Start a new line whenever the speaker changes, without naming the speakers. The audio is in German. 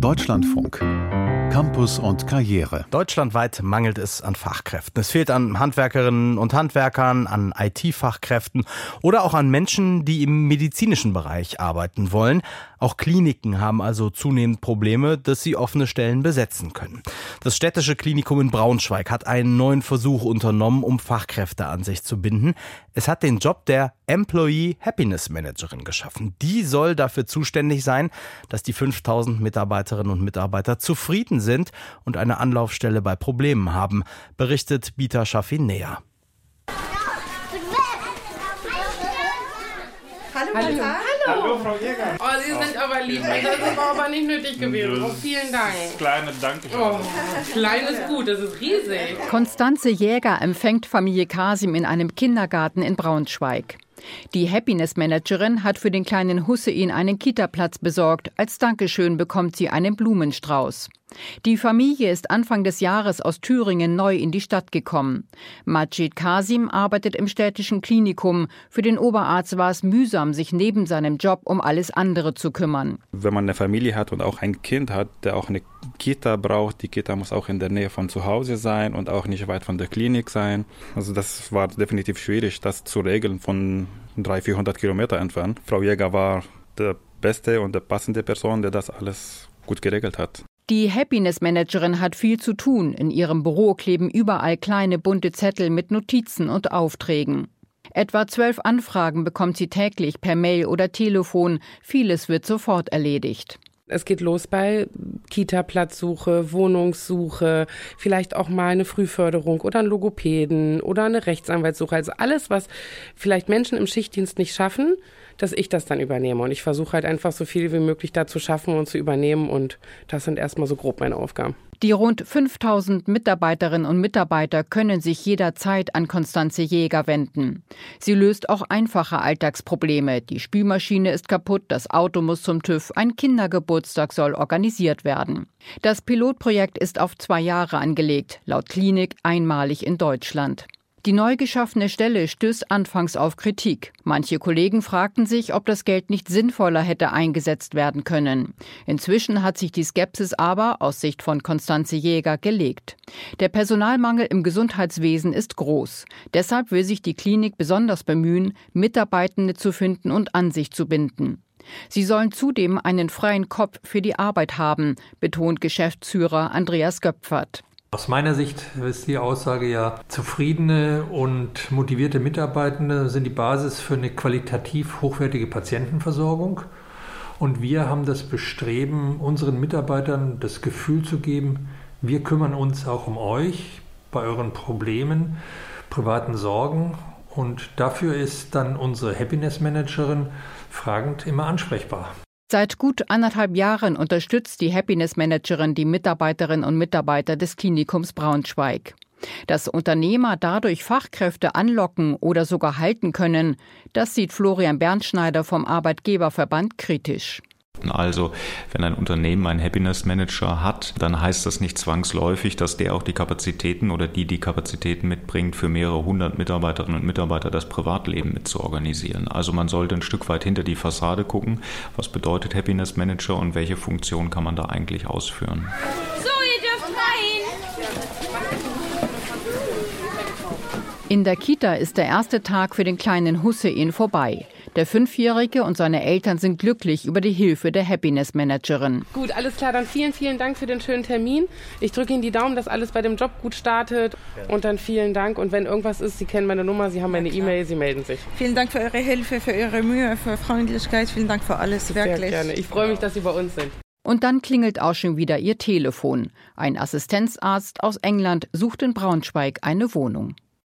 Deutschlandfunk. Campus und Karriere.
Deutschlandweit mangelt es an Fachkräften. Es fehlt an Handwerkerinnen und Handwerkern, an IT-Fachkräften oder auch an Menschen, die im medizinischen Bereich arbeiten wollen. Auch Kliniken haben also zunehmend Probleme, dass sie offene Stellen besetzen können. Das städtische Klinikum in Braunschweig hat einen neuen Versuch unternommen, um Fachkräfte an sich zu binden. Es hat den Job der Employee Happiness Managerin geschaffen. Die soll dafür zuständig sein, dass die 5000 Mitarbeiterinnen und Mitarbeiter zufrieden sind und eine Anlaufstelle bei Problemen haben, berichtet Bita Schaffin näher.
Hallo, hallo.
Hallo. Hallo, Frau Jäger.
Oh, Sie sind aber lieb. Das war aber nicht nötig gewesen. Oh, vielen Dank.
Kleine Dankeschön.
Oh, klein ist gut, das ist riesig.
Konstanze Jäger empfängt Familie Kasim in einem Kindergarten in Braunschweig. Die Happiness Managerin hat für den kleinen Hussein einen Kitaplatz besorgt. Als Dankeschön bekommt sie einen Blumenstrauß. Die Familie ist Anfang des Jahres aus Thüringen neu in die Stadt gekommen. Majid Kasim arbeitet im städtischen Klinikum. Für den Oberarzt war es mühsam, sich neben seinem Job um alles andere zu kümmern.
Wenn man eine Familie hat und auch ein Kind hat, der auch eine Kita braucht, die Kita muss auch in der Nähe von zu Hause sein und auch nicht weit von der Klinik sein. Also das war definitiv schwierig, das zu regeln von 300, 400 Kilometer entfernt. Frau Jäger war der beste und der passende Person, der das alles gut geregelt hat.
Die Happiness Managerin hat viel zu tun. In ihrem Büro kleben überall kleine bunte Zettel mit Notizen und Aufträgen. Etwa zwölf Anfragen bekommt sie täglich per Mail oder Telefon. Vieles wird sofort erledigt.
Es geht los bei Kita-Platzsuche, Wohnungssuche, vielleicht auch mal eine Frühförderung oder ein Logopäden oder eine Rechtsanwaltssuche. Also alles, was vielleicht Menschen im Schichtdienst nicht schaffen, dass ich das dann übernehme. Und ich versuche halt einfach so viel wie möglich da zu schaffen und zu übernehmen. Und das sind erstmal so grob meine Aufgaben.
Die rund 5000 Mitarbeiterinnen und Mitarbeiter können sich jederzeit an Konstanze Jäger wenden. Sie löst auch einfache Alltagsprobleme. Die Spülmaschine ist kaputt, das Auto muss zum TÜV, ein Kindergeburtstag soll organisiert werden. Das Pilotprojekt ist auf zwei Jahre angelegt, laut Klinik einmalig in Deutschland. Die neu geschaffene Stelle stößt anfangs auf Kritik. Manche Kollegen fragten sich, ob das Geld nicht sinnvoller hätte eingesetzt werden können. Inzwischen hat sich die Skepsis aber aus Sicht von Konstanze Jäger gelegt. Der Personalmangel im Gesundheitswesen ist groß. Deshalb will sich die Klinik besonders bemühen, Mitarbeitende zu finden und an sich zu binden. Sie sollen zudem einen freien Kopf für die Arbeit haben, betont Geschäftsführer Andreas Göpfert.
Aus meiner Sicht ist die Aussage ja, zufriedene und motivierte Mitarbeitende sind die Basis für eine qualitativ hochwertige Patientenversorgung. Und wir haben das Bestreben, unseren Mitarbeitern das Gefühl zu geben, wir kümmern uns auch um euch bei euren Problemen, privaten Sorgen. Und dafür ist dann unsere Happiness Managerin fragend immer ansprechbar.
Seit gut anderthalb Jahren unterstützt die Happiness Managerin die Mitarbeiterinnen und Mitarbeiter des Klinikums Braunschweig. Dass Unternehmer dadurch Fachkräfte anlocken oder sogar halten können, das sieht Florian Bernschneider vom Arbeitgeberverband kritisch.
Also wenn ein Unternehmen einen Happiness Manager hat, dann heißt das nicht zwangsläufig, dass der auch die Kapazitäten oder die die Kapazitäten mitbringt, für mehrere hundert Mitarbeiterinnen und Mitarbeiter das Privatleben mit zu organisieren. Also man sollte ein Stück weit hinter die Fassade gucken, was bedeutet Happiness Manager und welche Funktion kann man da eigentlich ausführen.
So, ihr dürft rein.
In der Kita ist der erste Tag für den kleinen Hussein vorbei. Der Fünfjährige und seine Eltern sind glücklich über die Hilfe der Happiness Managerin.
Gut, alles klar. Dann vielen, vielen Dank für den schönen Termin. Ich drücke Ihnen die Daumen, dass alles bei dem Job gut startet. Und dann vielen Dank. Und wenn irgendwas ist, Sie kennen meine Nummer, Sie haben meine E-Mail, Sie melden sich.
Vielen Dank für Ihre Hilfe, für Ihre Mühe, für Freundlichkeit. Vielen Dank für alles, wirklich.
Sehr gerne. Ich freue mich, dass Sie bei uns sind.
Und dann klingelt auch schon wieder ihr Telefon. Ein Assistenzarzt aus England sucht in Braunschweig eine Wohnung.